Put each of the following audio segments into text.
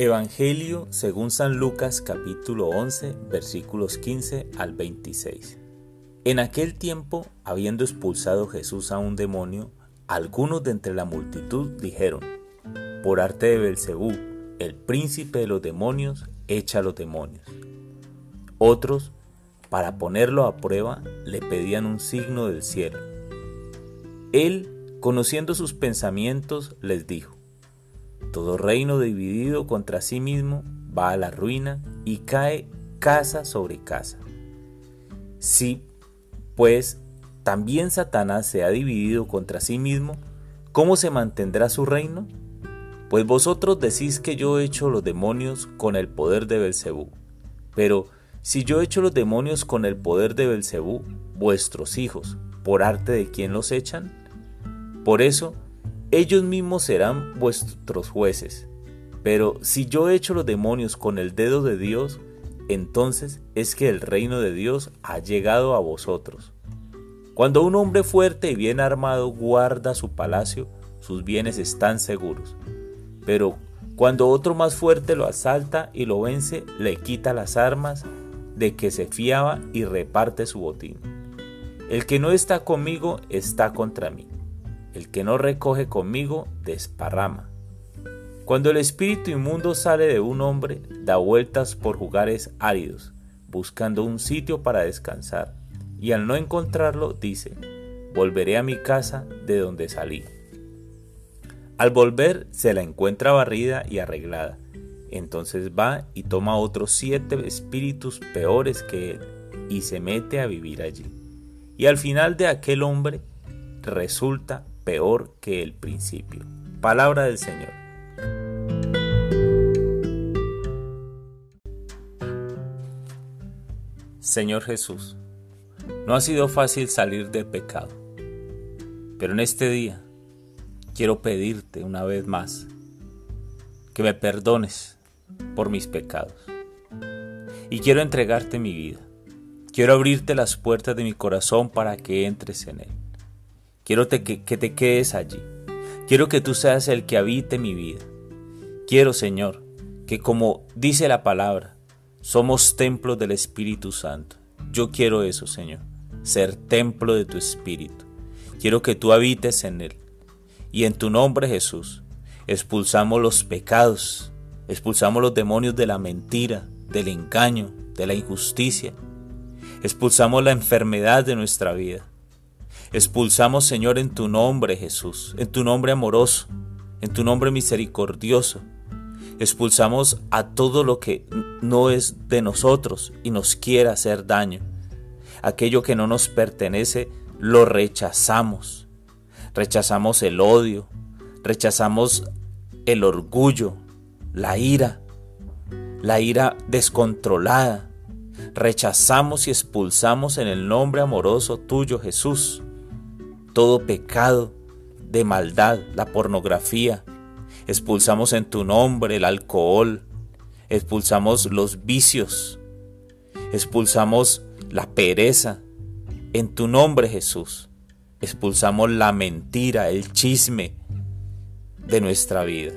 Evangelio según San Lucas capítulo 11 versículos 15 al 26. En aquel tiempo, habiendo expulsado Jesús a un demonio, algunos de entre la multitud dijeron, por arte de Belcebú, el príncipe de los demonios, echa a los demonios. Otros, para ponerlo a prueba, le pedían un signo del cielo. Él, conociendo sus pensamientos, les dijo, todo reino dividido contra sí mismo va a la ruina y cae casa sobre casa. Si, pues, también Satanás se ha dividido contra sí mismo, ¿cómo se mantendrá su reino? Pues vosotros decís que yo he hecho los demonios con el poder de Belcebú. Pero si yo he hecho los demonios con el poder de Belcebú, vuestros hijos, ¿por arte de quién los echan? Por eso, ellos mismos serán vuestros jueces. Pero si yo echo los demonios con el dedo de Dios, entonces es que el reino de Dios ha llegado a vosotros. Cuando un hombre fuerte y bien armado guarda su palacio, sus bienes están seguros. Pero cuando otro más fuerte lo asalta y lo vence, le quita las armas de que se fiaba y reparte su botín. El que no está conmigo está contra mí. El que no recoge conmigo desparrama. Cuando el espíritu inmundo sale de un hombre, da vueltas por lugares áridos, buscando un sitio para descansar, y al no encontrarlo dice, volveré a mi casa de donde salí. Al volver se la encuentra barrida y arreglada, entonces va y toma otros siete espíritus peores que él, y se mete a vivir allí. Y al final de aquel hombre resulta peor que el principio. Palabra del Señor. Señor Jesús, no ha sido fácil salir del pecado, pero en este día quiero pedirte una vez más que me perdones por mis pecados. Y quiero entregarte mi vida. Quiero abrirte las puertas de mi corazón para que entres en él. Quiero que, que te quedes allí. Quiero que tú seas el que habite mi vida. Quiero, Señor, que como dice la palabra, somos templos del Espíritu Santo. Yo quiero eso, Señor, ser templo de tu Espíritu. Quiero que tú habites en él. Y en tu nombre, Jesús, expulsamos los pecados, expulsamos los demonios de la mentira, del engaño, de la injusticia. Expulsamos la enfermedad de nuestra vida. Expulsamos, Señor, en tu nombre, Jesús, en tu nombre amoroso, en tu nombre misericordioso. Expulsamos a todo lo que no es de nosotros y nos quiera hacer daño. Aquello que no nos pertenece, lo rechazamos. Rechazamos el odio, rechazamos el orgullo, la ira, la ira descontrolada. Rechazamos y expulsamos en el nombre amoroso tuyo, Jesús todo pecado de maldad, la pornografía. Expulsamos en tu nombre el alcohol, expulsamos los vicios, expulsamos la pereza. En tu nombre Jesús, expulsamos la mentira, el chisme de nuestra vida.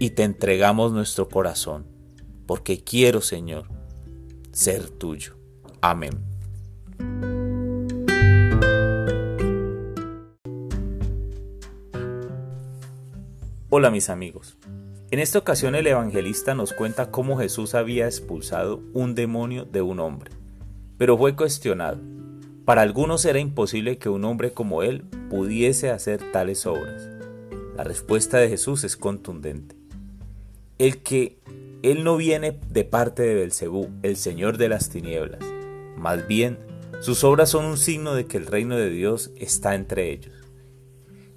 Y te entregamos nuestro corazón, porque quiero, Señor, ser tuyo. Amén. Hola mis amigos. En esta ocasión el evangelista nos cuenta cómo Jesús había expulsado un demonio de un hombre, pero fue cuestionado. Para algunos era imposible que un hombre como él pudiese hacer tales obras. La respuesta de Jesús es contundente. El que él no viene de parte de Belcebú, el señor de las tinieblas. Más bien, sus obras son un signo de que el reino de Dios está entre ellos.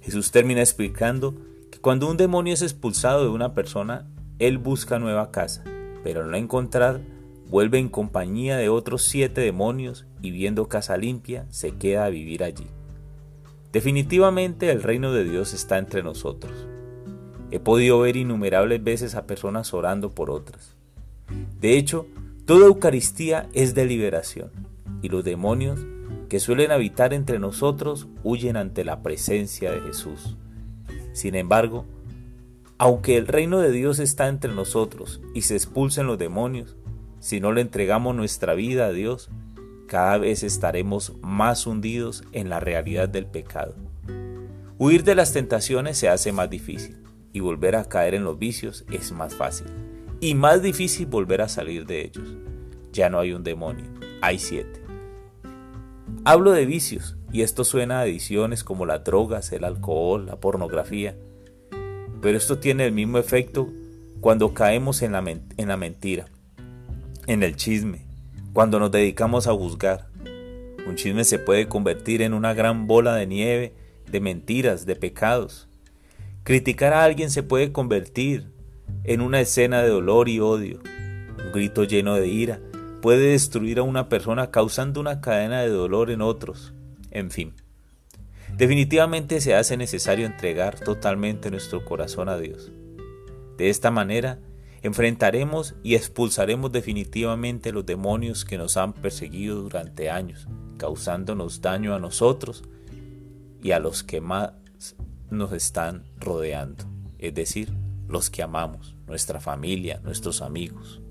Jesús termina explicando cuando un demonio es expulsado de una persona, él busca nueva casa, pero al no encontrar, vuelve en compañía de otros siete demonios y viendo casa limpia, se queda a vivir allí. Definitivamente el reino de Dios está entre nosotros. He podido ver innumerables veces a personas orando por otras. De hecho, toda Eucaristía es de liberación, y los demonios que suelen habitar entre nosotros huyen ante la presencia de Jesús. Sin embargo, Aunque el reino de Dios está entre nosotros y se expulsen los demonios, si no le entregamos nuestra vida a Dios, cada vez estaremos más hundidos en la realidad del pecado. Huir de las tentaciones se hace más difícil y volver a caer en los vicios es más fácil. Y más difícil volver a salir de ellos. Ya no hay un demonio, hay siete. Hablo de vicios y esto suena a adicciones como las drogas, el alcohol, la pornografía. Pero esto tiene el mismo efecto cuando caemos en la, en la mentira, en el chisme, cuando nos dedicamos a juzgar. Un chisme se puede convertir en una gran bola de nieve de mentiras, de pecados. Criticar a alguien se puede convertir en una escena de dolor y odio. Un grito lleno de ira puede destruir a una persona causando una cadena de dolor en otros. En fin, definitivamente se hace necesario entregar totalmente nuestro corazón a Dios. De esta manera, enfrentaremos y expulsaremos definitivamente los demonios que nos han perseguido durante años, causándonos daño a nosotros y a los que más nos están rodeando, es decir, los que amamos, nuestra familia, nuestros amigos.